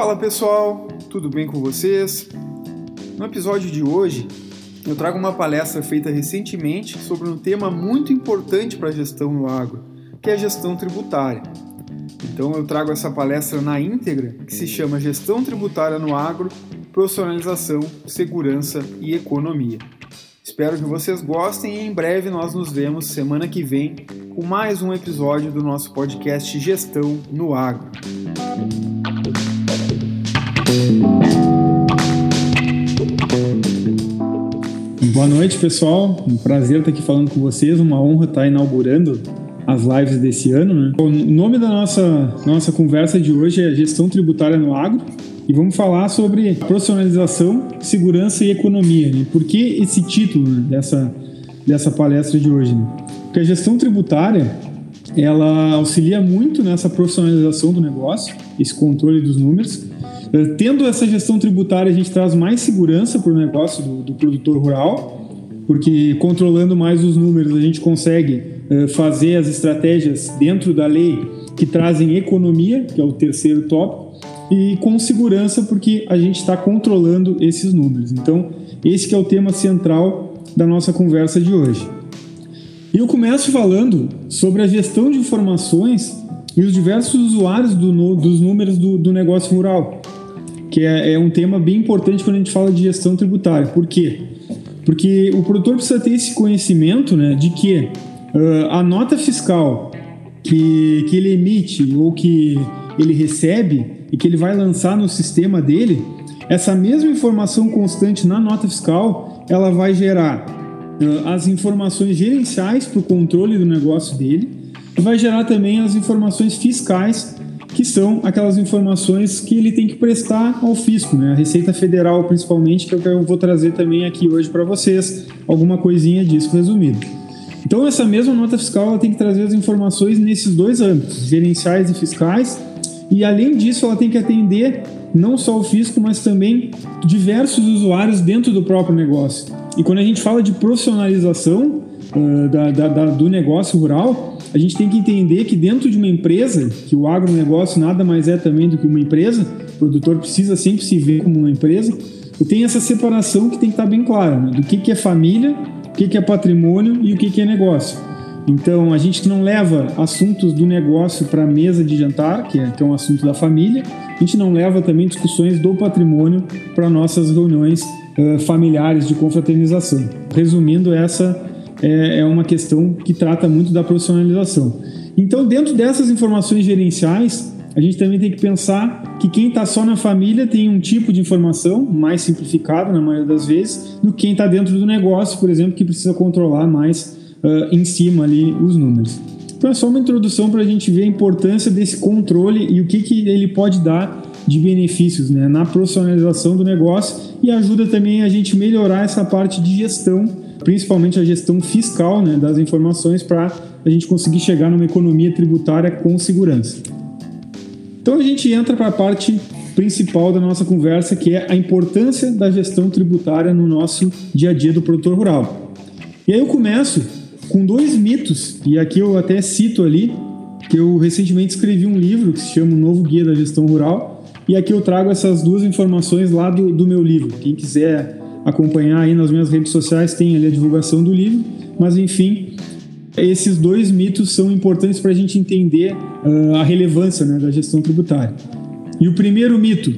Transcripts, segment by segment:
Fala pessoal, tudo bem com vocês? No episódio de hoje, eu trago uma palestra feita recentemente sobre um tema muito importante para a gestão no agro, que é a gestão tributária. Então eu trago essa palestra na íntegra, que se chama Gestão Tributária no Agro, Profissionalização, Segurança e Economia. Espero que vocês gostem e em breve nós nos vemos semana que vem com mais um episódio do nosso podcast Gestão no Agro. Boa noite, pessoal. Um prazer estar aqui falando com vocês. Uma honra estar inaugurando as lives desse ano. Né? O nome da nossa, nossa conversa de hoje é Gestão Tributária no Agro. E vamos falar sobre profissionalização, segurança e economia. Né? Por que esse título né, dessa, dessa palestra de hoje? Né? Porque a gestão tributária ela auxilia muito nessa profissionalização do negócio, esse controle dos números. Eh, tendo essa gestão tributária, a gente traz mais segurança para o negócio do, do, produtor rural, porque controlando mais os números, a gente consegue uh, fazer as estratégias dentro da lei que trazem economia, que é o terceiro tópico, e com segurança, porque a gente está controlando esses números. Então, esse é o tema central da nossa conversa de hoje. E eu começo falando sobre a gestão de informações e os diversos usuários do, dos números do, do negócio rural, que é, é, um tema bem importante quando a gente fala de gestão tributária. Por quê? Porque o produtor precisa ter esse conhecimento né, de que uh, a nota fiscal que, que ele emite ou que ele recebe e que ele vai lançar no sistema dele, essa mesma informação constante na nota fiscal, ela vai gerar as informações gerenciais para o controle do negócio dele vai gerar também as informações fiscais, que são aquelas informações que ele tem que prestar ao fisco, né? a Receita Federal principalmente, que é eu vou trazer também aqui hoje para vocês, alguma coisinha disso resumido. Então essa mesma nota fiscal ela tem que trazer as informações nesses dois âmbitos, gerenciais e fiscais, e além disso ela tem que atender não só o fisco, mas também diversos usuários dentro do próprio negócio. E quando a gente fala de profissionalização uh, da, da, da, do negócio rural, a gente tem que entender que dentro de uma empresa, que o agronegócio nada mais é também do que uma empresa, o produtor precisa sempre se ver como uma empresa, e tem essa separação que tem que estar bem clara, né? do que, que é família, o que, que é patrimônio e o que, que é negócio. Então, a gente não leva assuntos do negócio para a mesa de jantar, que é, que é um assunto da família, a gente não leva também discussões do patrimônio para nossas reuniões uh, familiares de confraternização. Resumindo, essa é, é uma questão que trata muito da profissionalização. Então, dentro dessas informações gerenciais, a gente também tem que pensar que quem está só na família tem um tipo de informação mais simplificado, na maioria das vezes, do que quem está dentro do negócio, por exemplo, que precisa controlar mais uh, em cima ali os números. Então é só uma introdução para a gente ver a importância desse controle e o que, que ele pode dar de benefícios né, na profissionalização do negócio e ajuda também a gente melhorar essa parte de gestão, principalmente a gestão fiscal né, das informações para a gente conseguir chegar numa economia tributária com segurança. Então a gente entra para a parte principal da nossa conversa, que é a importância da gestão tributária no nosso dia a dia do produtor rural. E aí eu começo com dois mitos, e aqui eu até cito ali, que eu recentemente escrevi um livro que se chama O Novo Guia da Gestão Rural, e aqui eu trago essas duas informações lá do, do meu livro. Quem quiser acompanhar aí nas minhas redes sociais tem ali a divulgação do livro, mas enfim, esses dois mitos são importantes para a gente entender uh, a relevância né, da gestão tributária. E o primeiro mito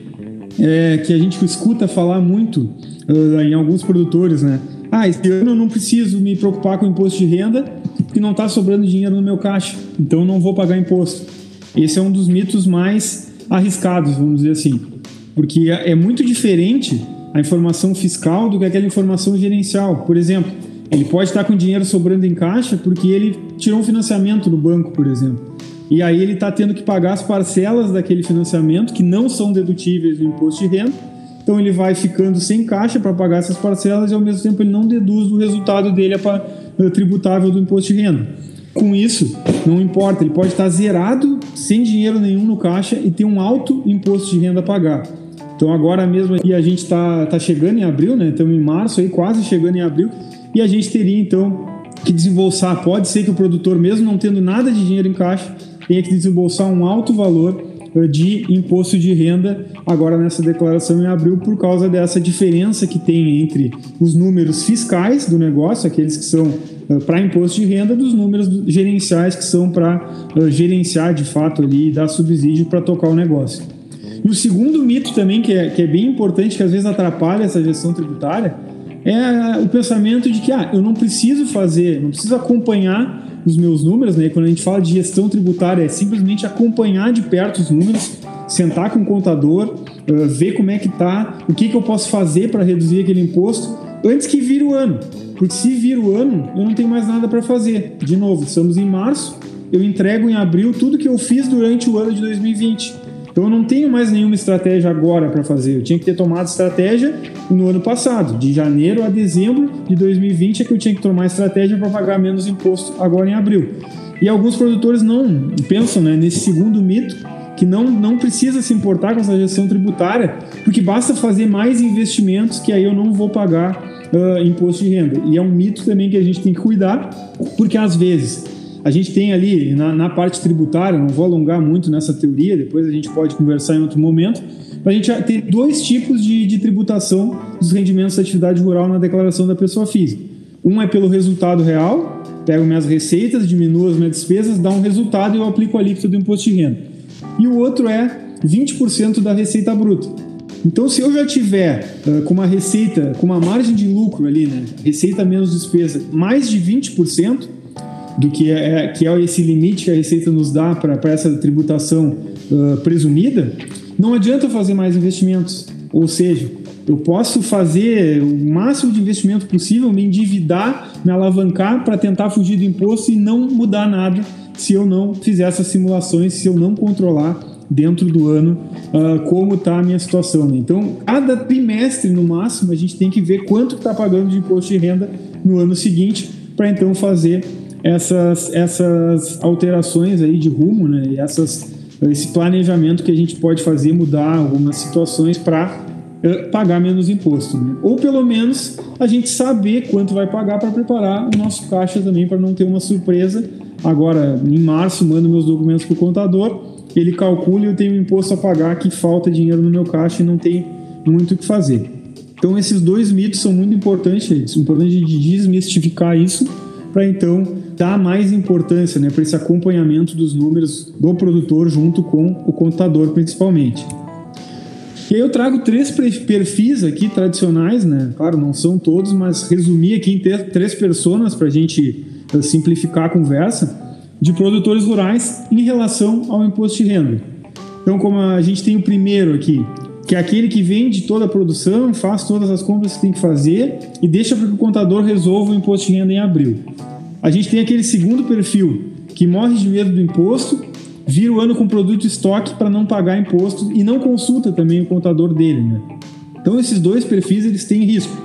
é que a gente escuta falar muito uh, em alguns produtores, né? ah, esse ano eu não preciso me preocupar com imposto de renda porque não está sobrando dinheiro no meu caixa, então eu não vou pagar imposto. Esse é um dos mitos mais arriscados, vamos dizer assim, porque é muito diferente a informação fiscal do que aquela informação gerencial. Por exemplo, ele pode estar com dinheiro sobrando em caixa porque ele tirou um financiamento no banco, por exemplo. E aí ele está tendo que pagar as parcelas daquele financiamento que não são dedutíveis do imposto de renda então ele vai ficando sem caixa para pagar essas parcelas e ao mesmo tempo ele não deduz do resultado dele a eh, tributável do imposto de renda. Com isso, não importa, ele pode estar zerado, sem dinheiro nenhum no caixa e ter um alto imposto de renda a pagar. Então agora mesmo e a gente está tá chegando em abril, né? Estamos em março aí, quase chegando em abril, e a gente teria então que desembolsar. Pode ser que o produtor, mesmo não tendo nada de dinheiro em caixa, tenha que desembolsar um alto valor de imposto de renda agora nessa declaração em abril por causa dessa diferença que tem entre os números fiscais do negócio, aqueles que são para imposto de renda, dos números gerenciais que são para gerenciar de fato ali e dar subsídio para tocar o negócio. E o segundo mito também, que é, que é bem importante, que às vezes atrapalha essa gestão tributária, é o pensamento de que ah, eu não preciso fazer, não preciso acompanhar os meus números, né? Quando a gente fala de gestão tributária, é simplesmente acompanhar de perto os números, sentar com o contador, uh, ver como é que tá, o que, que eu posso fazer para reduzir aquele imposto antes que vire o ano. Porque se vir o ano, eu não tenho mais nada para fazer. De novo, estamos em março, eu entrego em abril tudo que eu fiz durante o ano de 2020. Então eu não tenho mais nenhuma estratégia agora para fazer. Eu tinha que ter tomado estratégia no ano passado, de janeiro a dezembro de 2020 é que eu tinha que tomar estratégia para pagar menos imposto agora em abril. E alguns produtores não pensam né, nesse segundo mito que não, não precisa se importar com essa gestão tributária, porque basta fazer mais investimentos que aí eu não vou pagar uh, imposto de renda. E é um mito também que a gente tem que cuidar, porque às vezes a gente tem ali na, na, parte tributária, não vou alongar muito nessa teoria, depois a gente pode conversar em outro momento, a gente ter dois tipos de, de tributação dos rendimentos da atividade rural na declaração da pessoa física. Um é pelo resultado real, pego minhas receitas, diminuo as minhas despesas, dá um resultado e eu aplico a alíquota do imposto de renda. E o outro é 20% da receita bruta. Então, se eu já tiver uh, com uma receita, com uma margem de lucro ali, né, receita menos despesa, mais de 20%, do que é, é, que é esse limite que a Receita nos dá para essa tributação uh, presumida, não adianta fazer mais investimentos. Ou seja, eu posso fazer o máximo de investimento possível, me endividar, me alavancar para tentar fugir do imposto e não mudar nada se eu não fizer essas simulações, se eu não controlar dentro do ano uh, como está a minha situação. Né? Então, cada trimestre, no máximo, a gente tem que ver quanto está pagando de imposto de renda no ano seguinte para então fazer essas, essas alterações aí de rumo, né? E essas, esse planejamento que a gente pode fazer, mudar algumas situações para uh, pagar menos imposto. Né? Ou pelo menos a gente saber quanto vai pagar para preparar o nosso caixa também, para não ter uma surpresa. Agora, em março, mando meus documentos para o contador, ele calcula e eu tenho imposto a pagar que falta dinheiro no meu caixa e não tem muito o que fazer. Então, esses dois mitos são muito importantes, é importante de desmistificar isso para então dar mais importância né, para esse acompanhamento dos números do produtor junto com o contador principalmente. E aí eu trago três perfis aqui tradicionais, né? Claro, não são todos, mas resumi aqui em três personas para a gente eh, simplificar a conversa de produtores rurais em relação ao imposto de renda. Então, como a gente tem o primeiro aqui, que é aquele que vende toda a produção, faz todas as compras que tem que fazer e deixa para que o contador resolva o imposto de renda em abril. A gente tem aquele segundo perfil que morre de medo do imposto, vira o ano com produto estoque para não pagar imposto e não consulta também o contador dele. Né? Então esses dois perfis eles têm risco.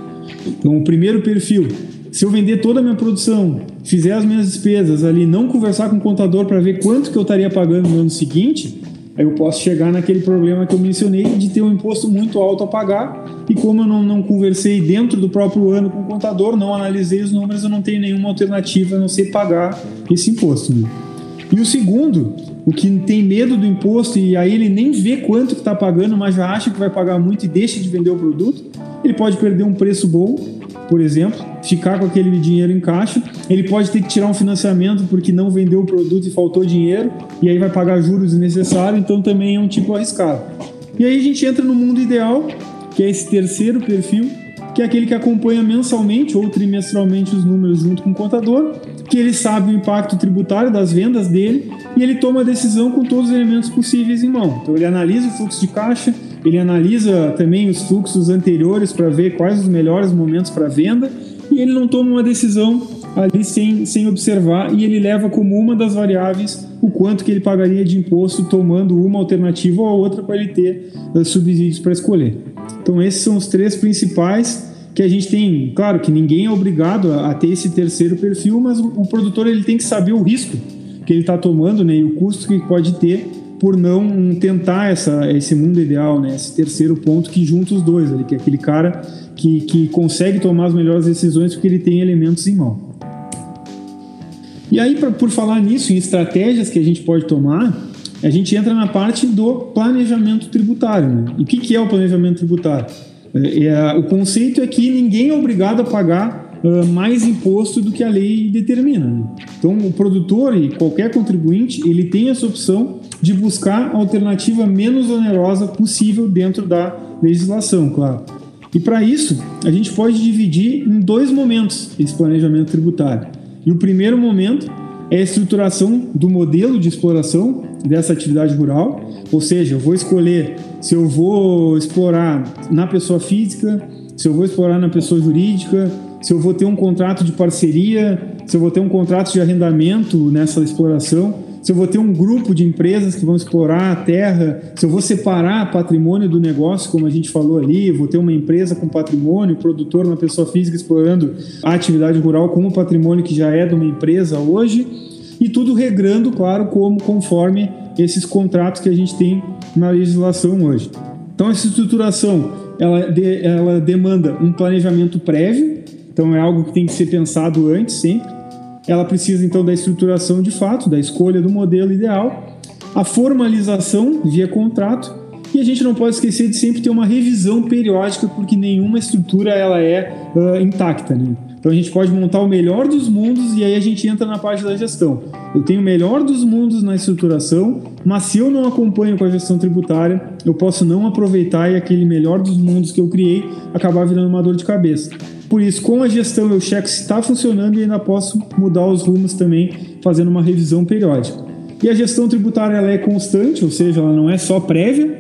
Então o primeiro perfil, se eu vender toda a minha produção, fizer as minhas despesas ali, não conversar com o contador para ver quanto que eu estaria pagando no ano seguinte, eu posso chegar naquele problema que eu mencionei de ter um imposto muito alto a pagar e como eu não, não conversei dentro do próprio ano com o contador, não analisei os números, eu não tenho nenhuma alternativa a não ser pagar esse imposto. Né? E o segundo, o que tem medo do imposto e aí ele nem vê quanto que está pagando, mas já acha que vai pagar muito e deixa de vender o produto, ele pode perder um preço bom por exemplo, ficar com aquele dinheiro em caixa. Ele pode ter que tirar um financiamento porque não vendeu o produto e faltou dinheiro, e aí vai pagar juros desnecessários, então também é um tipo arriscado. E aí a gente entra no mundo ideal, que é esse terceiro perfil, que é aquele que acompanha mensalmente ou trimestralmente os números junto com o contador, que ele sabe o impacto tributário das vendas dele e ele toma a decisão com todos os elementos possíveis em mão. Então ele analisa o fluxo de caixa, ele analisa também os fluxos anteriores para ver quais os melhores momentos para venda e ele não toma uma decisão ali sem, sem observar e ele leva como uma das variáveis o quanto que ele pagaria de imposto tomando uma alternativa ou outra para ele ter uh, subsídios para escolher. Então esses são os três principais que a gente tem, claro que ninguém é obrigado a, a ter esse terceiro perfil, mas o, o, produtor ele tem que saber o risco que ele está tomando né, e o custo que pode ter por não tentar essa, esse mundo ideal, né? Esse terceiro ponto que junta os dois, ali, que é aquele cara que, que consegue tomar as melhores decisões porque ele tem elementos em mão. E aí, pra, por falar nisso, em estratégias que a gente pode tomar, a gente entra na parte do planejamento tributário. Né? E o que, que é o planejamento tributário? É, é, o conceito é que ninguém é obrigado a pagar uh, mais imposto do que a lei determina. Né? Então, o produtor e qualquer contribuinte ele tem essa opção de buscar a alternativa menos onerosa possível dentro da legislação, claro. E para isso, a gente pode dividir em dois momentos esse planejamento tributário. E o primeiro momento é a estruturação do modelo de exploração dessa atividade rural, ou seja, eu vou escolher se eu vou explorar na pessoa física, se eu vou explorar na pessoa jurídica, se eu vou ter um contrato de parceria, se eu vou ter um contrato de arrendamento nessa exploração se eu vou ter um grupo de empresas que vão explorar a terra, se eu vou separar patrimônio do negócio, como a gente falou ali, vou ter uma empresa com patrimônio, produtor, uma pessoa física explorando a atividade rural com o patrimônio que já é de uma empresa hoje, e tudo regrando, claro, como conforme esses contratos que a gente tem na legislação hoje. Então, essa estruturação ela, de, ela demanda um planejamento prévio, então é algo que tem que ser pensado antes sempre ela precisa então da estruturação de fato, da escolha do modelo ideal, a formalização via contrato e a gente não pode esquecer de sempre ter uma revisão periódica porque nenhuma estrutura ela é uh, intacta. Né? Então a gente pode montar o melhor dos mundos e aí a gente entra na parte da gestão. Eu tenho o melhor dos mundos na estruturação, mas se eu não acompanho com a gestão tributária, eu posso não aproveitar e aquele melhor dos mundos que eu criei acabar virando uma dor de cabeça. Por isso, com a gestão, eu checo se está funcionando e ainda posso mudar os rumos também, fazendo uma revisão periódica. E a gestão tributária ela é constante, ou seja, ela não é só prévia,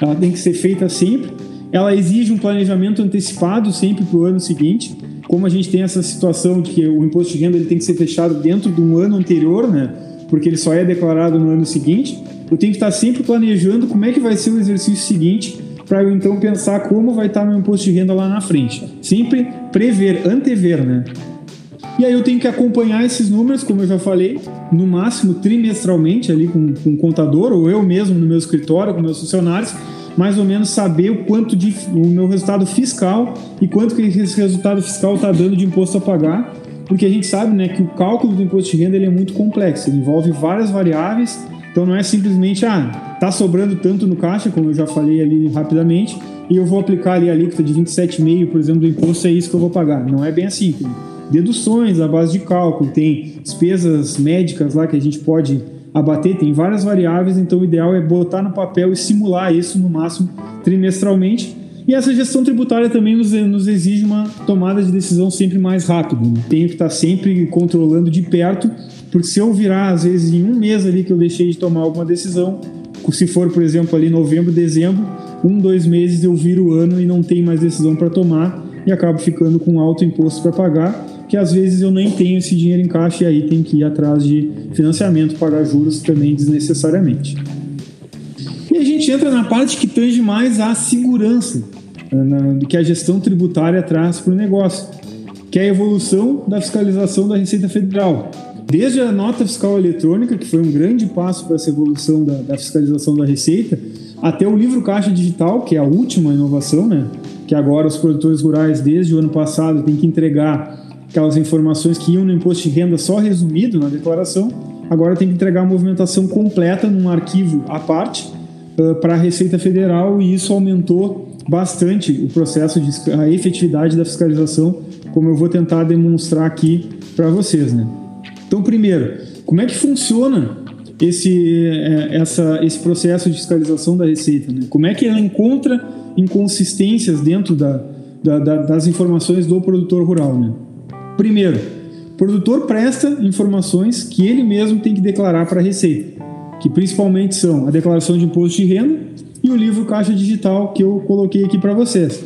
ela tem que ser feita sempre. Ela exige um planejamento antecipado sempre para o ano seguinte. Como a gente tem essa situação de que o imposto de renda ele tem que ser fechado dentro de um ano anterior, né? Porque ele só é declarado no ano seguinte. Eu tenho que estar sempre planejando como é que vai ser o exercício seguinte para eu então pensar como vai estar meu imposto de renda lá na frente. Sempre prever, antever, né? E aí eu tenho que acompanhar esses números, como eu já falei, no máximo trimestralmente ali com, com o contador ou eu mesmo no meu escritório com meus funcionários, mais ou menos saber o quanto de o meu resultado fiscal e quanto que esse resultado fiscal está dando de imposto a pagar, porque a gente sabe, né, que o cálculo do imposto de renda ele é muito complexo, ele envolve várias variáveis então não é simplesmente, ah, tá sobrando tanto no caixa, como eu já falei ali rapidamente, e eu vou aplicar ali a alíquota de 27,5%, por exemplo, do imposto, é isso que eu vou pagar. Não é bem assim. Tem deduções à base de cálculo, tem despesas médicas lá que a gente pode abater, tem várias variáveis, então o ideal é botar no papel e simular isso no máximo trimestralmente. E essa gestão tributária também nos, nos exige uma tomada de decisão sempre mais rápida. Né? Tenho que estar sempre controlando de perto porque se eu virar, às vezes, em um mês ali que eu deixei de tomar alguma decisão, se for, por exemplo, ali novembro, dezembro, um, dois meses eu viro o ano e não tenho mais decisão para tomar e acabo ficando com alto imposto para pagar, que às vezes eu nem tenho esse dinheiro em caixa e aí tem que ir atrás de financiamento, pagar juros também desnecessariamente. E a gente entra na parte que tange mais a segurança né, que a gestão tributária traz para o negócio, que é a evolução da fiscalização da Receita Federal. Desde a nota fiscal eletrônica, que foi um grande passo para essa evolução da, da, fiscalização da receita, até o livro caixa digital, que é a última inovação, né? Que agora os produtores rurais, desde o ano passado, têm que entregar aquelas informações que iam no imposto de renda só resumido na declaração, agora tem que entregar a movimentação completa num arquivo à parte uh, para a Receita Federal e isso aumentou bastante o processo de a efetividade da fiscalização, como eu vou tentar demonstrar aqui para vocês, né? Então, primeiro, como é que funciona esse, é, essa, esse processo de fiscalização da Receita? Né? Como é que ela encontra inconsistências dentro da, da, da, das informações do produtor rural? Né? Primeiro, o produtor presta informações que ele mesmo tem que declarar para a Receita, que principalmente são a declaração de imposto de renda e o livro Caixa Digital que eu coloquei aqui para vocês.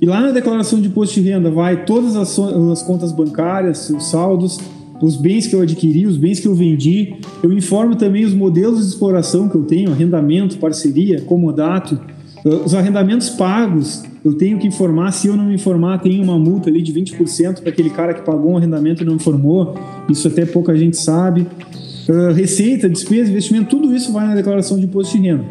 E lá na declaração de imposto de renda vai todas as, as contas bancárias, os saldos, os bens que eu adquiri, os bens que eu vendi. Eu informo também os modelos de exploração que eu tenho, arrendamento, parceria, comodato, os arrendamentos pagos. Eu tenho que informar, se eu não me informar, tem uma multa ali de 20% para aquele cara que pagou um arrendamento e não informou. Isso até pouca gente sabe. Uh, receita, despesa, investimento, tudo isso vai na declaração de imposto de renda.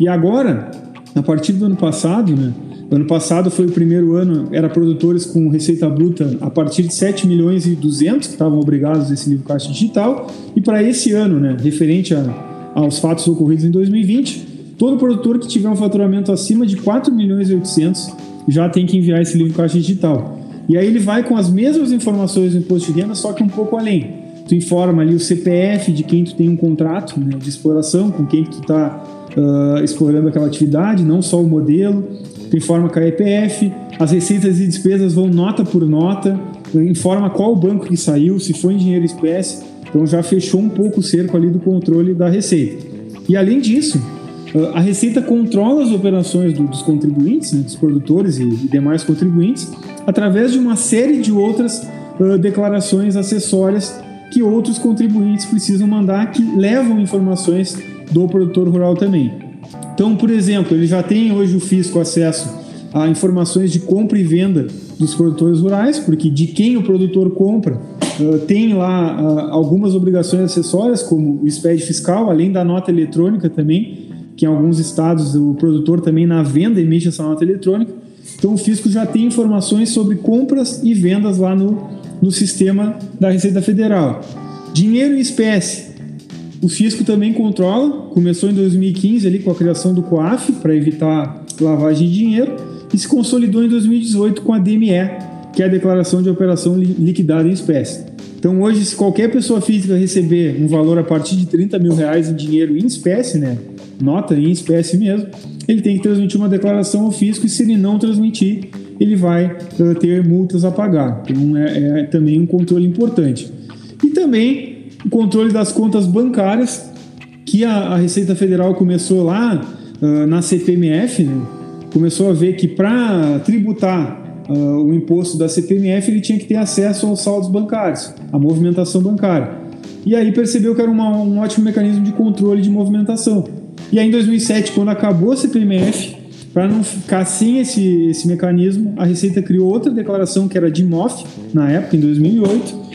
E agora, a partir do ano passado, né, Ano passado foi o primeiro ano, era produtores com receita bruta a partir de 7 milhões e 200 que estavam obrigados a esse livro caixa digital. E para esse ano, né, referente a, aos fatos ocorridos em 2020, todo produtor que tiver um faturamento acima de 4 milhões e 800 já tem que enviar esse livro caixa digital. E aí ele vai com as mesmas informações do imposto de renda, só que um pouco além. Tu informa ali o CPF de quem tu tem um contrato né, de exploração, com quem tu está uh, explorando aquela atividade, não só o modelo. Informa com a EPF, as receitas e despesas vão nota por nota, informa qual o banco que saiu, se foi em dinheiro espécie. Então já fechou um pouco o cerco ali do controle da receita. E além disso, a Receita controla as operações dos contribuintes, né, dos produtores e demais contribuintes, através de uma série de outras uh, declarações acessórias que outros contribuintes precisam mandar, que levam informações do produtor rural também. Então, por exemplo, ele já tem hoje o fisco acesso a informações de compra e venda dos produtores rurais, porque de quem o produtor compra uh, tem lá uh, algumas obrigações acessórias, como o SPED fiscal, além da nota eletrônica também, que em alguns estados o produtor também na venda emite essa nota eletrônica. Então o fisco já tem informações sobre compras e vendas lá no, no sistema da Receita Federal. Dinheiro em espécie. O fisco também controla, começou em 2015 ali com a criação do COAF para evitar lavagem de dinheiro e se consolidou em 2018 com a DME, que é a declaração de operação liquidada em espécie. Então hoje, se qualquer pessoa física receber um valor a partir de 30 mil reais em dinheiro em espécie, né, nota em espécie mesmo, ele tem que transmitir uma declaração ao fisco e se ele não transmitir, ele vai uh, ter multas a pagar. Então é, é, também um controle importante. E também o controle das contas bancárias, que a, a Receita Federal começou lá uh, na CPMF, né? começou a ver que para tributar uh, o imposto da CPMF ele tinha que ter acesso aos saldos bancários, à movimentação bancária. E aí percebeu que era uma, um ótimo mecanismo de controle de movimentação. E aí em 2007, quando acabou a CPMF, para não ficar sem esse, esse mecanismo, a Receita criou outra declaração que era de MOF, na época, em 2008.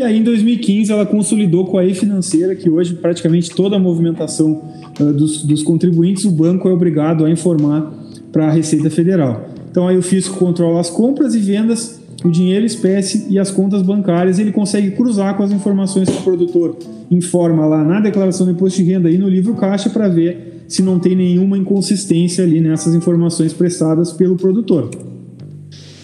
E aí em 2015 ela consolidou com a e-financeira, que hoje praticamente toda a movimentação uh, dos, dos contribuintes, o banco é obrigado a informar para a Receita Federal. Então aí o fisco controla as compras e vendas o dinheiro espécie e as contas bancárias, ele consegue cruzar com as informações que o produtor informa lá na declaração do imposto de renda e no livro caixa para ver se não tem nenhuma inconsistência ali nessas informações prestadas pelo produtor.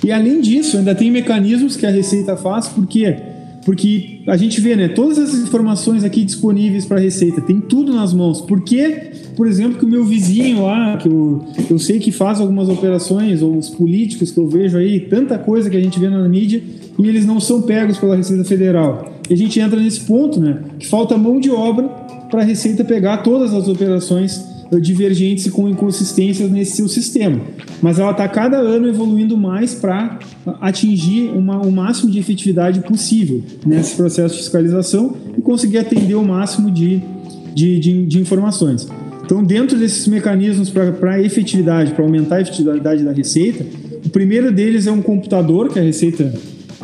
E além disso, ainda tem mecanismos que a Receita faz, porque porque a gente vê, né, todas essas informações aqui disponíveis para a Receita, tem tudo nas mãos. Por que, por exemplo, que o meu vizinho lá, que eu, eu sei que faz algumas operações, ou os políticos que eu vejo aí, tanta coisa que a gente vê na mídia, e eles não são pegos pela Receita Federal. E a gente entra nesse ponto, né, que falta mão de obra para a Receita pegar todas as operações divergentes e com inconsistências nesse seu sistema. Mas ela está cada ano evoluindo mais para atingir uma, o máximo de efetividade possível nesse processo de fiscalização e conseguir atender o máximo de, de, de, de informações. Então, dentro desses mecanismos para efetividade, para aumentar a efetividade da receita, o primeiro deles é um computador que a Receita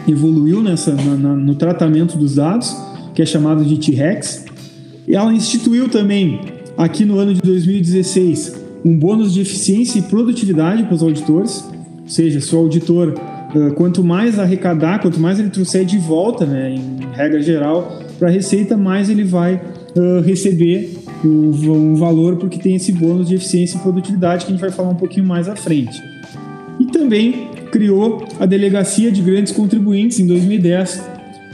evoluiu nessa, na, na, no tratamento dos dados, que é chamado de T-Rex. Ela instituiu também aqui no ano de 2016 um bônus de eficiência e produtividade para os auditores, ou seja, se o auditor quanto mais arrecadar, quanto mais ele trouxer de volta, né, em regra geral, para a receita, mais ele vai uh, receber um valor porque tem esse bônus de eficiência e produtividade que a gente vai falar um pouquinho mais à frente. E também criou a Delegacia de Grandes Contribuintes em 2010,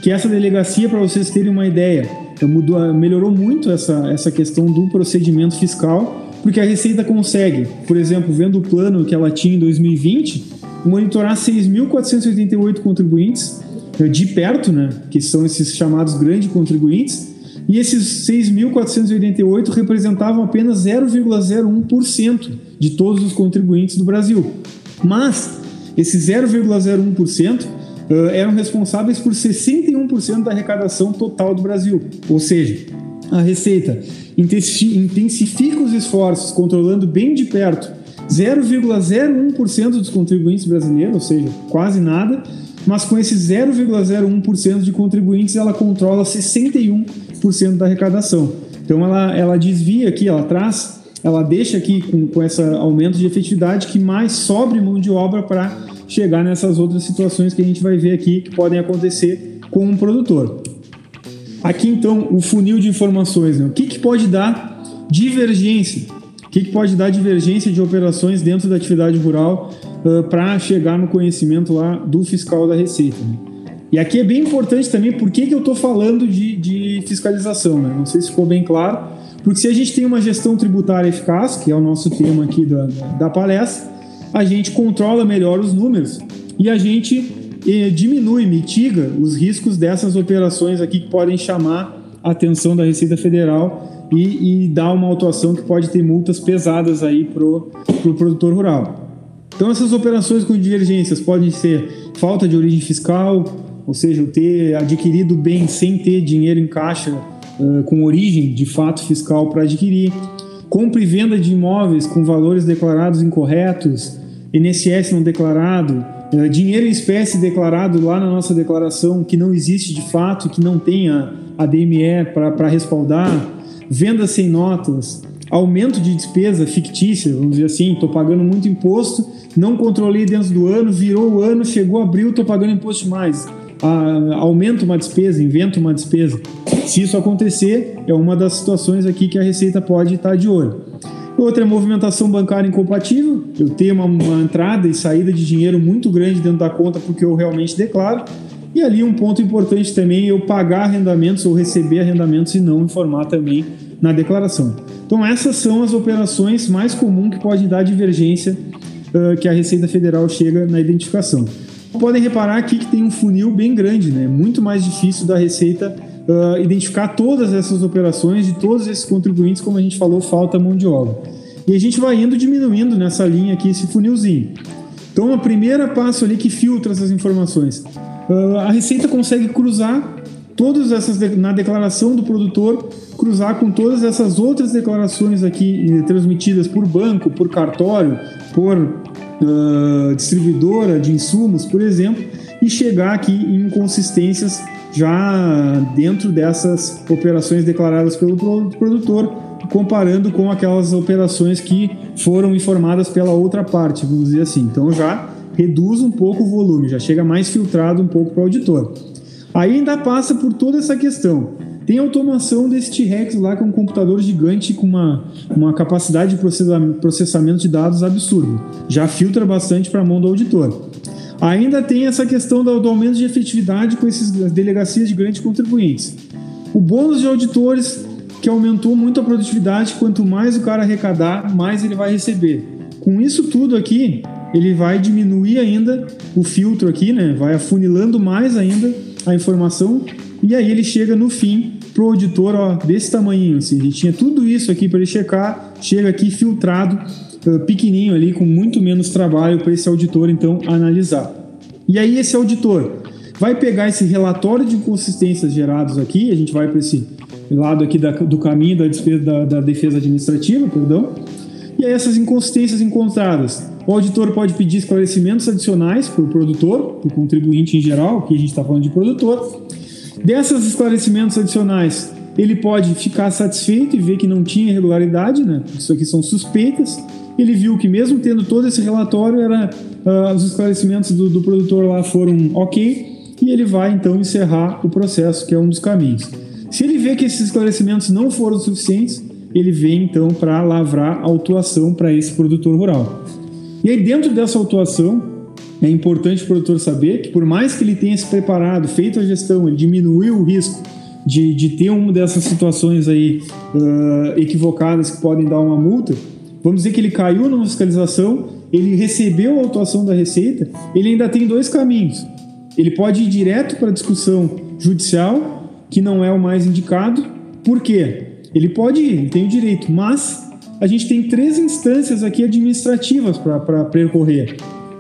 que essa delegacia, para vocês terem uma ideia, então, mudou, melhorou muito essa, essa questão do procedimento fiscal, porque a Receita consegue, por exemplo, vendo o plano que ela tinha em 2020, monitorar 6.488 contribuintes eh, de perto, né, que são esses chamados grandes contribuintes, e esses 6.488 representavam apenas 0,01% de todos os contribuintes do Brasil. Mas esse 0,01% eram responsáveis por 61% da arrecadação total do Brasil. Ou seja, a Receita intensifica os esforços controlando bem de perto 0,01% dos contribuintes brasileiros, ou seja, quase nada, mas com esse 0,01% de contribuintes ela controla 61% da arrecadação. Então ela, ela desvia aqui, ela traz, ela deixa aqui com, com esse aumento de efetividade que mais sobre mão de obra para chegar nessas outras situações que a gente vai ver aqui que podem acontecer com um produtor. Aqui então o funil de informações, né? o que, que pode dar divergência. O que, que pode dar divergência de operações dentro da atividade rural uh, para chegar no conhecimento lá do fiscal da Receita? Né? E aqui é bem importante também por que, que eu estou falando de, de fiscalização. Né? Não sei se ficou bem claro, porque se a gente tem uma gestão tributária eficaz, que é o nosso tema aqui da, da palestra, a gente controla melhor os números e a gente eh, diminui, mitiga os riscos dessas operações aqui que podem chamar a atenção da Receita Federal e, e dar uma autuação que pode ter multas pesadas aí pro, pro produtor rural. Então essas operações com divergências podem ser falta de origem fiscal, ou seja, ter adquirido bem sem ter dinheiro em caixa uh, com origem de fato fiscal para adquirir, compra e venda de imóveis com valores declarados incorretos, INSS não declarado, uh, dinheiro em espécie declarado lá na nossa declaração que não existe de fato, que não tem a, DME para respaldar, vendas sem notas, aumento de despesa fictícia, vamos dizer assim, estou pagando muito imposto, não controlei dentro do ano, virou o ano, chegou abril, estou pagando imposto demais. Ah, aumenta uma despesa, inventa uma despesa. Se isso acontecer, é uma das situações aqui que a Receita pode estar de olho. Outra é movimentação bancária incompatível. Eu tenho uma, uma, entrada e saída de dinheiro muito grande dentro da conta porque eu realmente declaro. E ali um ponto importante também eu pagar arrendamentos ou receber arrendamentos e não informar também na declaração. Então essas são as operações mais comuns que podem dar divergência uh, que a Receita Federal chega na identificação. Podem reparar aqui que tem um funil bem grande, né? Muito mais difícil da Receita uh, identificar todas essas operações de todos esses contribuintes, como a gente falou, falta mão de obra. E a gente vai indo diminuindo nessa linha aqui, esse funilzinho. Então, o primeiro passo ali que filtra essas informações. Uh, a Receita consegue cruzar todas essas na declaração do produtor, cruzar com todas essas outras declarações aqui eh, transmitidas por banco, por cartório, por uh, distribuidora de insumos, por exemplo, e chegar aqui em inconsistências já dentro dessas operações declaradas pelo produtor, comparando com aquelas operações que foram informadas pela outra parte, vamos dizer assim. Então já reduz um pouco o volume, já chega mais filtrado um pouco para o auditor. Aí ainda passa por toda essa questão. Tem automação desse T-Rex lá, que é um computador gigante com uma, uma capacidade de processamento de dados absurdo. Já filtra bastante para a mão do auditor. Ainda tem essa questão do, aumento de efetividade com essas delegacias de grandes contribuintes. O bônus de auditores, que aumentou muito a produtividade, quanto mais o cara arrecadar, mais ele vai receber. Com isso tudo aqui, ele vai diminuir ainda o filtro aqui, né? Vai afunilando mais ainda a informação e aí ele chega no fim pro auditor, ó, desse tamanho, assim, ele tinha tudo isso aqui para ele checar, chega aqui filtrado uh, pequenininho ali, com muito menos trabalho para esse auditor então analisar. E aí esse auditor vai pegar esse relatório de inconsistências gerados aqui, a gente vai para esse lado aqui da, do caminho da, da, da defesa administrativa, perdão, e aí essas inconsistências encontradas, o auditor pode pedir esclarecimentos adicionais para o produtor, para o contribuinte em geral, que a gente está falando de produtor. Desses esclarecimentos adicionais, ele pode ficar satisfeito e ver que não tinha irregularidade, né? Isso aqui são suspeitas. Ele viu que mesmo tendo todo esse relatório, era, uh, os esclarecimentos do, do produtor lá foram ok e ele vai então encerrar o processo, que é um dos caminhos. Se ele vê que esses esclarecimentos não foram suficientes, ele vem então para lavrar autuação para esse produtor rural. E aí dentro dessa autuação, é importante o produtor saber que por mais que ele tenha se preparado, feito a gestão, ele diminuiu o risco de, de ter uma dessas situações aí uh, equivocadas que podem dar uma multa, vamos dizer que ele caiu na fiscalização, ele recebeu a autuação da Receita, ele ainda tem dois caminhos. Ele pode ir direto para a discussão judicial, que não é o mais indicado. Por quê? Ele pode ir, ele tem o direito, mas a gente tem três instâncias aqui administrativas para percorrer.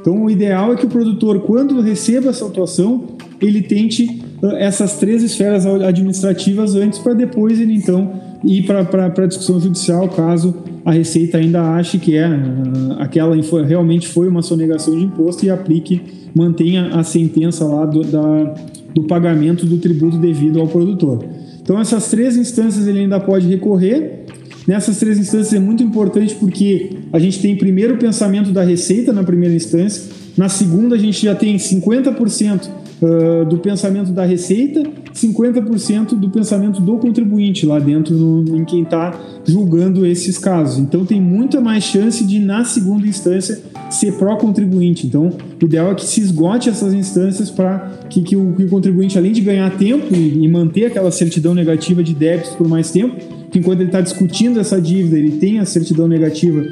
Então, o ideal é que o produtor, quando receba essa autuação, ele tente uh, essas três esferas administrativas antes, para depois ele então ir para a discussão judicial, caso a Receita ainda ache que é uh, aquela realmente foi uma sonegação de imposto e aplique, mantenha a sentença lá do, da, do pagamento do tributo devido ao produtor. Então, essas três instâncias ele ainda pode recorrer Nessas três instâncias é muito importante porque a gente tem primeiro o pensamento da receita na primeira instância, na segunda a gente já tem 50% uh, do pensamento da receita, 50% do pensamento do contribuinte lá dentro no, em quem está julgando esses casos. Então tem muita mais chance de, na segunda instância, ser pró-contribuinte. Então, o ideal é que se esgote essas instâncias para que, que, que, o contribuinte, além de ganhar tempo e, e manter aquela certidão negativa de débitos por mais tempo, que enquanto ele está discutindo essa dívida, ele tem a certidão negativa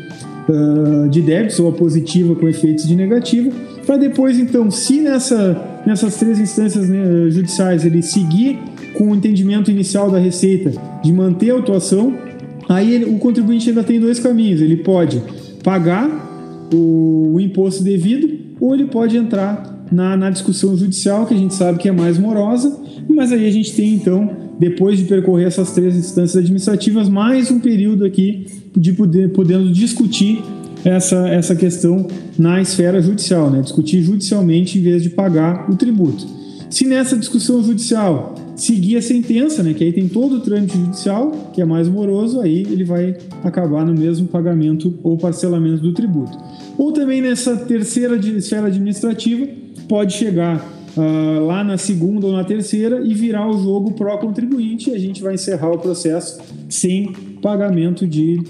uh, de débitos ou a positiva com efeitos de negativa, para depois, então, se nessa, nessas três instâncias né, judiciais ele seguir com o entendimento inicial da Receita de manter a autuação, aí ele, o contribuinte ainda tem dois caminhos. Ele pode pagar o, o imposto devido ou ele pode entrar na, na discussão judicial, que a gente sabe que é mais morosa, mas aí a gente tem então, depois de percorrer essas três instâncias administrativas, mais um período aqui de poder, podendo discutir essa, essa questão na esfera judicial, né? discutir judicialmente em vez de pagar o tributo. Se nessa discussão judicial seguir a sentença, né, que aí tem todo o trâmite judicial, que é mais moroso, aí ele vai acabar no mesmo pagamento ou parcelamento do tributo. Ou também nessa terceira esfera administrativa, pode chegar uh, lá na segunda ou na terceira e virar o jogo pró-contribuinte e a gente vai encerrar o processo sem pagamento de,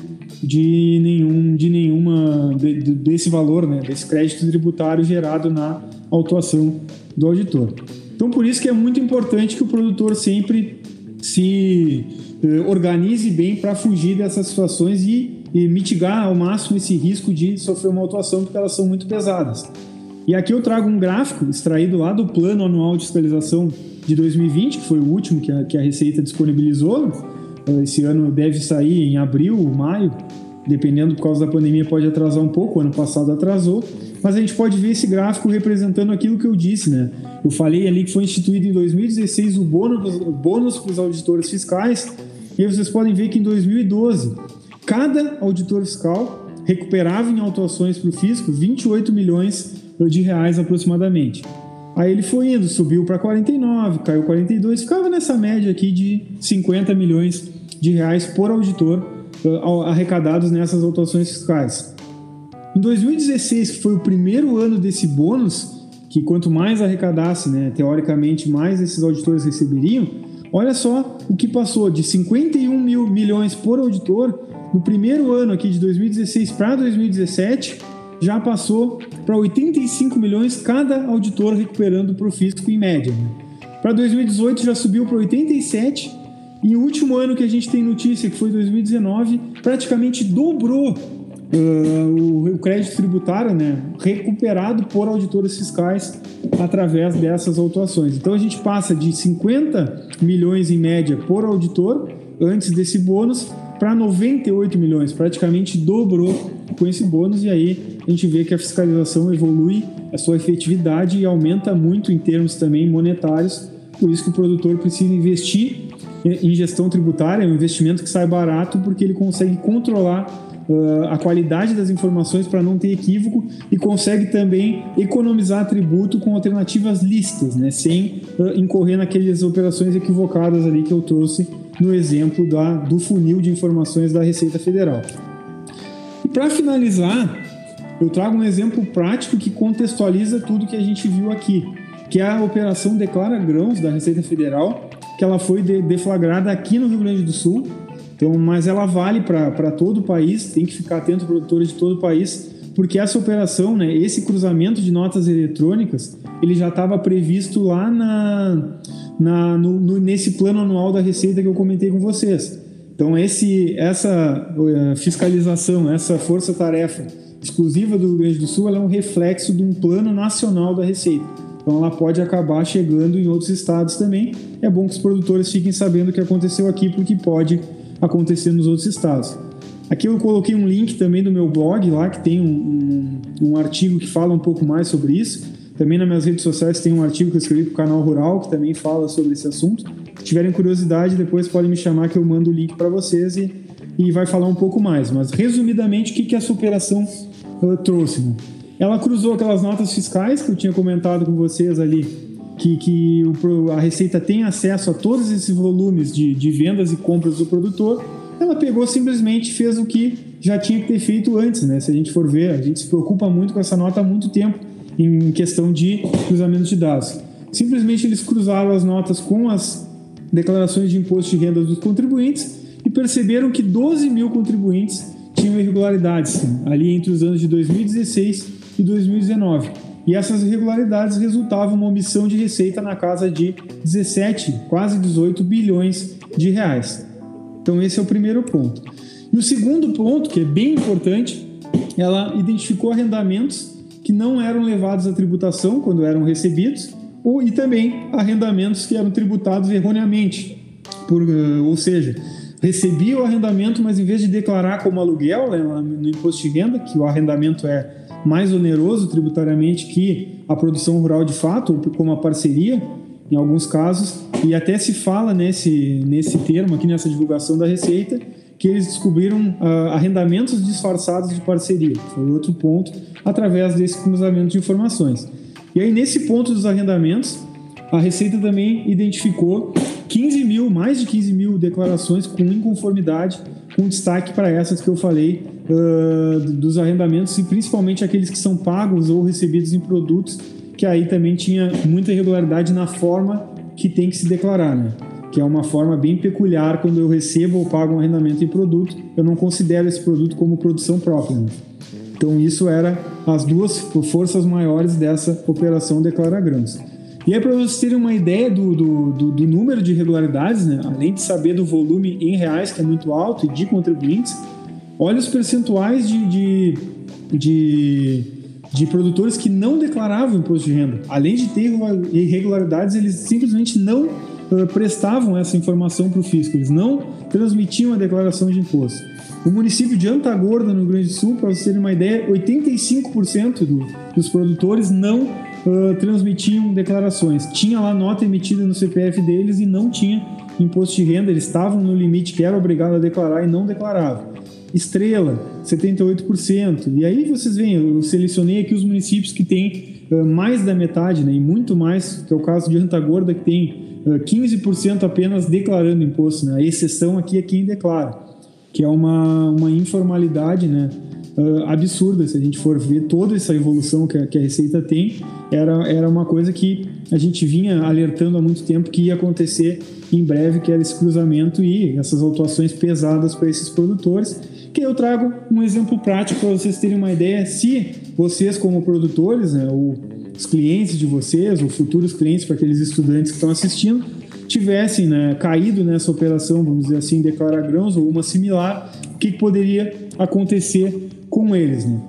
de nenhum de nenhuma de, de, desse valor, né, desse crédito tributário gerado na autuação do auditor. Então por isso que é muito importante que o produtor sempre se uh, organize bem para fugir dessas situações e, e mitigar ao máximo esse risco de sofrer uma autuação porque elas são muito pesadas. E aqui eu trago um gráfico extraído lá do Plano Anual de Fiscalização de 2020, que foi o último que a, que a Receita disponibilizou. Eh, esse ano deve sair em abril, maio, dependendo por causa da pandemia, pode atrasar um pouco. O ano passado atrasou, mas a gente pode ver esse gráfico representando aquilo que eu disse, né? Eu falei ali que foi instituído em 2016 o bônus, o bônus para os auditores fiscais, e aí vocês podem ver que em 2012 cada auditor fiscal recuperava em autuações para o fisco 28 milhões de reais aproximadamente. Aí ele foi indo, subiu para 49, caiu 42, ficava nessa média aqui de 50 milhões de reais por auditor uh, arrecadados nessas autuações fiscais. Em 2016, que foi o primeiro ano desse bônus, que quanto mais arrecadasse, né, teoricamente, mais esses auditores receberiam, olha só o que passou de 51 mil milhões por auditor no primeiro ano aqui de 2016 para 2017 já passou para 85 milhões cada auditor recuperando para o fisco em média. Né? Para 2018 já subiu para 87 e o último ano que a gente tem notícia, que foi 2019, praticamente dobrou uh, o, crédito tributário né, recuperado por auditores fiscais através dessas autuações. Então a gente passa de 50 milhões em média por auditor antes desse bônus para 98 milhões, praticamente dobrou com esse bônus e aí a gente vê que a fiscalização evolui a sua efetividade e aumenta muito em termos também monetários. Por isso que o produtor precisa investir em gestão tributária, é um investimento que sai barato porque ele consegue controlar uh, a qualidade das informações para não ter equívoco e consegue também economizar tributo com alternativas lícitas, né, sem uh, incorrer naquelas operações equivocadas ali que eu trouxe no exemplo da, do funil de informações da Receita Federal. E para finalizar, eu trago um exemplo prático que contextualiza tudo que a gente viu aqui, que é a operação Declara Grãos da Receita Federal, que ela foi deflagrada aqui no Rio Grande do Sul. Então, mas ela vale para todo o país, tem que ficar atento produtores de todo o país, porque essa operação, né, esse cruzamento de notas eletrônicas, ele já estava previsto lá na, na no, no, nesse plano anual da Receita que eu comentei com vocês. Então, esse, essa uh, fiscalização, essa força-tarefa exclusiva do Rio Grande do Sul, ela é um reflexo de um plano nacional da Receita. Então ela pode acabar chegando em outros estados também. É bom que os produtores fiquem sabendo o que aconteceu aqui, porque pode acontecer nos outros estados. Aqui eu coloquei um link também do meu blog lá, que tem um, um, um artigo que fala um pouco mais sobre isso. Também nas minhas redes sociais tem um artigo que eu escrevi para o canal Rural, que também fala sobre esse assunto. Se tiverem curiosidade, depois podem me chamar que eu mando o link para vocês e, e vai falar um pouco mais. Mas, resumidamente, o que, que essa operação trouxe. Né? Ela cruzou aquelas notas fiscais que eu tinha comentado com vocês ali, que, que o, a Receita tem acesso a todos esses volumes de, de vendas e compras do produtor. Ela pegou simplesmente fez o que já tinha que ter feito antes, né? Se a gente for ver, a gente se preocupa muito com essa nota há muito tempo em questão de cruzamento de dados. simplesmente eles cruzaram as notas com as declarações de imposto de renda dos contribuintes e perceberam que 12 mil contribuintes tinham irregularidades ali entre os anos de 2016 e 2019. E essas irregularidades resultavam uma omissão de receita na casa de 17, quase 18 bilhões de reais. Então esse é o primeiro ponto. E o segundo ponto, que é bem importante, ela identificou arrendamentos que não eram levados à tributação quando eram recebidos, ou, e também arrendamentos que eram tributados erroneamente. Por, eh, ou seja, recebia o arrendamento, mas em vez de declarar como aluguel né, no imposto de renda, que o arrendamento é mais oneroso tributariamente que a produção rural de fato, ou como a parceria, em alguns casos, e até se fala nesse, nesse termo aqui nessa divulgação da Receita, que eles descobriram uh, arrendamentos disfarçados de parceria. Foi outro ponto, através desse cruzamento de informações. E aí, nesse ponto dos arrendamentos, a Receita também identificou 15 mil, mais de 15 mil declarações com inconformidade, com destaque para essas que eu falei uh, dos arrendamentos e principalmente aqueles que são pagos ou recebidos em produtos, que aí também tinha muita irregularidade na forma que tem que se declarar, né? que é uma forma bem peculiar quando eu recebo ou pago um arrendamento em produto, eu não considero esse produto como produção própria. Né? Então isso era as duas forças maiores dessa operação Declara Grãos. E aí, para vocês terem uma ideia do, do, do, do, número de irregularidades, né? além de saber do volume em reais, que é muito alto, e de contribuintes, olha os percentuais de, de, de, de produtores que não declaravam imposto de renda. Além de ter irregularidades, eles simplesmente não uh, prestavam essa informação para o fisco, eles não transmitiam a declaração de imposto. O município de Antagorda, no Rio Grande do Sul, para vocês terem uma ideia, 85% do, dos produtores não uh, transmitiam declarações. Tinha lá nota emitida no CPF deles e não tinha imposto de renda, eles estavam no limite que era obrigado a declarar e não declaravam. Estrela, 78%. E aí vocês veem, eu selecionei aqui os municípios que têm uh, mais da metade, né, e muito mais, que é o caso de Antagorda, que tem uh, 15% apenas declarando imposto. Né? A exceção aqui é quem declara, que é uma, uma informalidade, né? Uh, absurda se a gente for ver toda essa evolução que a, que a Receita tem. Era, era uma coisa que a gente vinha alertando há muito tempo que ia acontecer em breve, que era esse cruzamento e essas autuações pesadas para esses produtores. Que eu trago um exemplo prático para vocês terem uma ideia. Se vocês, como produtores, né, ou os clientes de vocês, ou futuros clientes para aqueles estudantes que estão assistindo, tivessem né, caído nessa operação, vamos dizer assim, declarar grãos ou uma similar, o que, que poderia acontecer com eles. Né?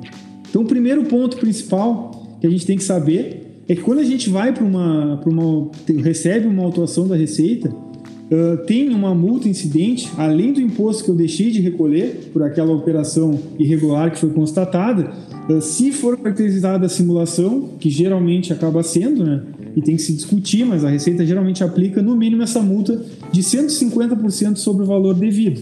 Então, o primeiro ponto principal que a gente tem que saber é que quando a gente vai para uma, uma. recebe uma autuação da Receita, uh, tem uma multa incidente, além do imposto que eu deixei de recolher por aquela operação irregular que foi constatada, uh, se for caracterizada a simulação, que geralmente acaba sendo, né? E tem que se discutir, mas a Receita geralmente aplica no mínimo essa multa de 150% sobre o valor devido.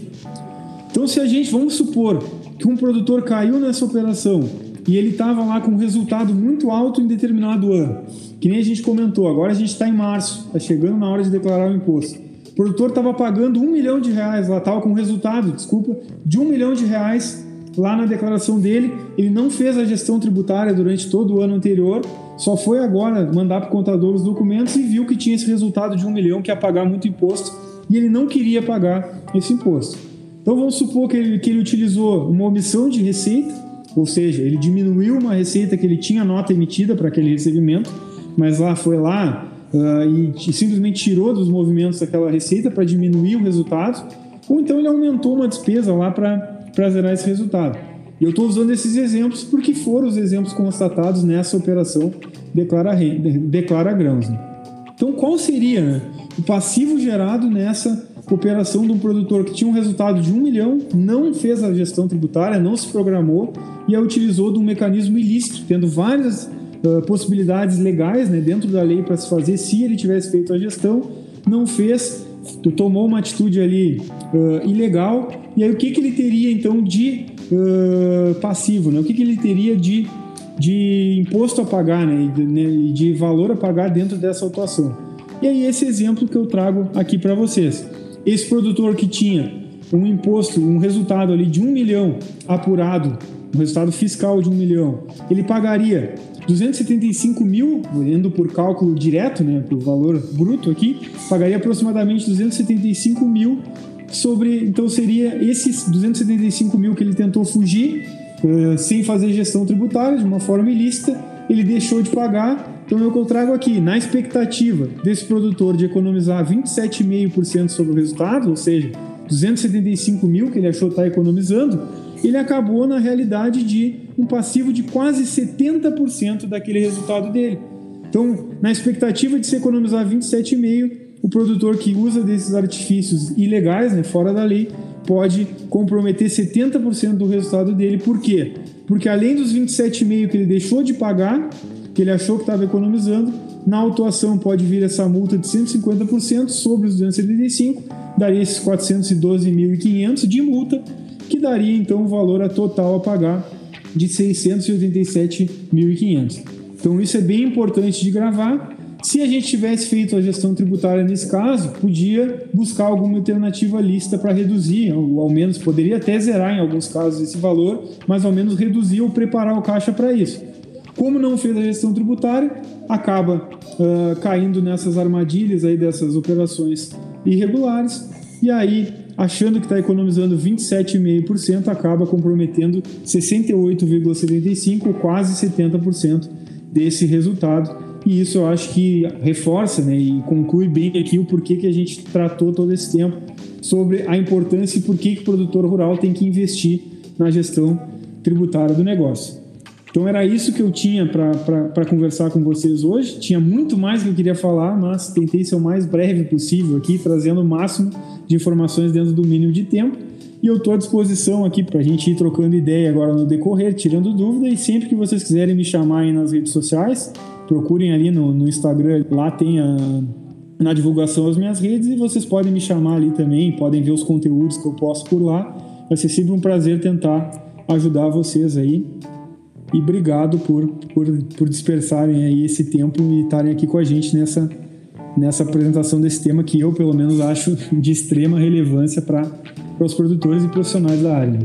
Então, se a gente, vamos supor que um produtor caiu nessa operação e ele estava lá com um resultado muito alto em determinado ano, que nem a gente comentou, agora a gente está em março, está chegando na hora de declarar o imposto. O produtor estava pagando um milhão de reais lá, estava com resultado, desculpa, de um milhão de reais lá na declaração dele. Ele não fez a gestão tributária durante todo o ano anterior, só foi agora mandar para o contador os documentos e viu que tinha esse resultado de um milhão que ia pagar muito imposto e ele não queria pagar esse imposto. Então vamos supor que ele, que ele utilizou uma omissão de receita, ou seja, ele diminuiu uma receita que ele tinha nota emitida para aquele recebimento, mas lá foi lá uh, e simplesmente tirou dos movimentos daquela receita para diminuir o resultado, ou então ele aumentou uma despesa lá para zerar esse resultado. E eu estou usando esses exemplos porque foram os exemplos constatados nessa operação Declara, declara Grãos. Né? Então, qual seria né, o passivo gerado nessa operação de um produtor que tinha um resultado de um milhão, não fez a gestão tributária, não se programou e a utilizou de um mecanismo ilícito, tendo várias uh, possibilidades legais né, dentro da lei para se fazer se ele tivesse feito a gestão, não fez, tomou uma atitude ali uh, ilegal, e aí o que, que ele teria então de uh, passivo, né? o que, que ele teria de, de imposto a pagar né? e de, né, de valor a pagar dentro dessa autuação. E aí esse exemplo que eu trago aqui para vocês. Esse produtor que tinha um imposto, um resultado ali de um milhão apurado, um resultado fiscal de um milhão, ele pagaria 275 mil, indo por cálculo direto, né, para o valor bruto aqui, pagaria aproximadamente 275 mil sobre. Então seria esses 275 mil que ele tentou fugir uh, sem fazer gestão tributária, de uma forma ilícita, ele deixou de pagar. Então é o que eu trago aqui, na expectativa desse produtor de economizar 27,5% sobre o resultado, ou seja, 275 mil que ele achou estar economizando, ele acabou na realidade de um passivo de quase 70% daquele resultado dele. Então, na expectativa de se economizar 27,5, o produtor que usa desses artifícios ilegais, né, fora da lei, pode comprometer 70% do resultado dele. Por quê? Porque além dos 27,5 que ele deixou de pagar, que ele achou que estava economizando, na autuação pode vir essa multa de 150% sobre os 275, daria esses 412.500 de multa que daria então o valor a total a pagar de 687.500. Então isso é bem importante de gravar. Se a gente tivesse feito a gestão tributária nesse caso, podia buscar alguma alternativa lista para reduzir, ou ao menos poderia até zerar em alguns casos esse valor, mas ao menos reduzir ou preparar o caixa para isso. Como não fez a gestão tributária, acaba uh, caindo nessas armadilhas aí dessas operações irregulares e aí achando que está economizando 27,5%, acaba comprometendo 68,75%, quase 70% desse resultado. E isso eu acho que reforça né, e conclui bem aqui o porquê que a gente tratou todo esse tempo sobre a importância e por que o produtor rural tem que investir na gestão tributária do negócio. Então era isso que eu tinha para conversar com vocês hoje. Tinha muito mais que eu queria falar, mas tentei ser o mais breve possível aqui, trazendo o máximo de informações dentro do mínimo de tempo. E eu estou à disposição aqui para a gente ir trocando ideia agora no decorrer, tirando dúvida. E sempre que vocês quiserem me chamar aí nas redes sociais, procurem ali no, no Instagram, lá tem a, na divulgação as minhas redes e vocês podem me chamar ali também, podem ver os conteúdos que eu posto por lá. Vai ser sempre um prazer tentar ajudar vocês aí e obrigado por, por, por dispersarem aí esse tempo e estarem aqui com a gente nessa, nessa apresentação desse tema que eu, pelo menos, acho de extrema relevância para os produtores e profissionais da área.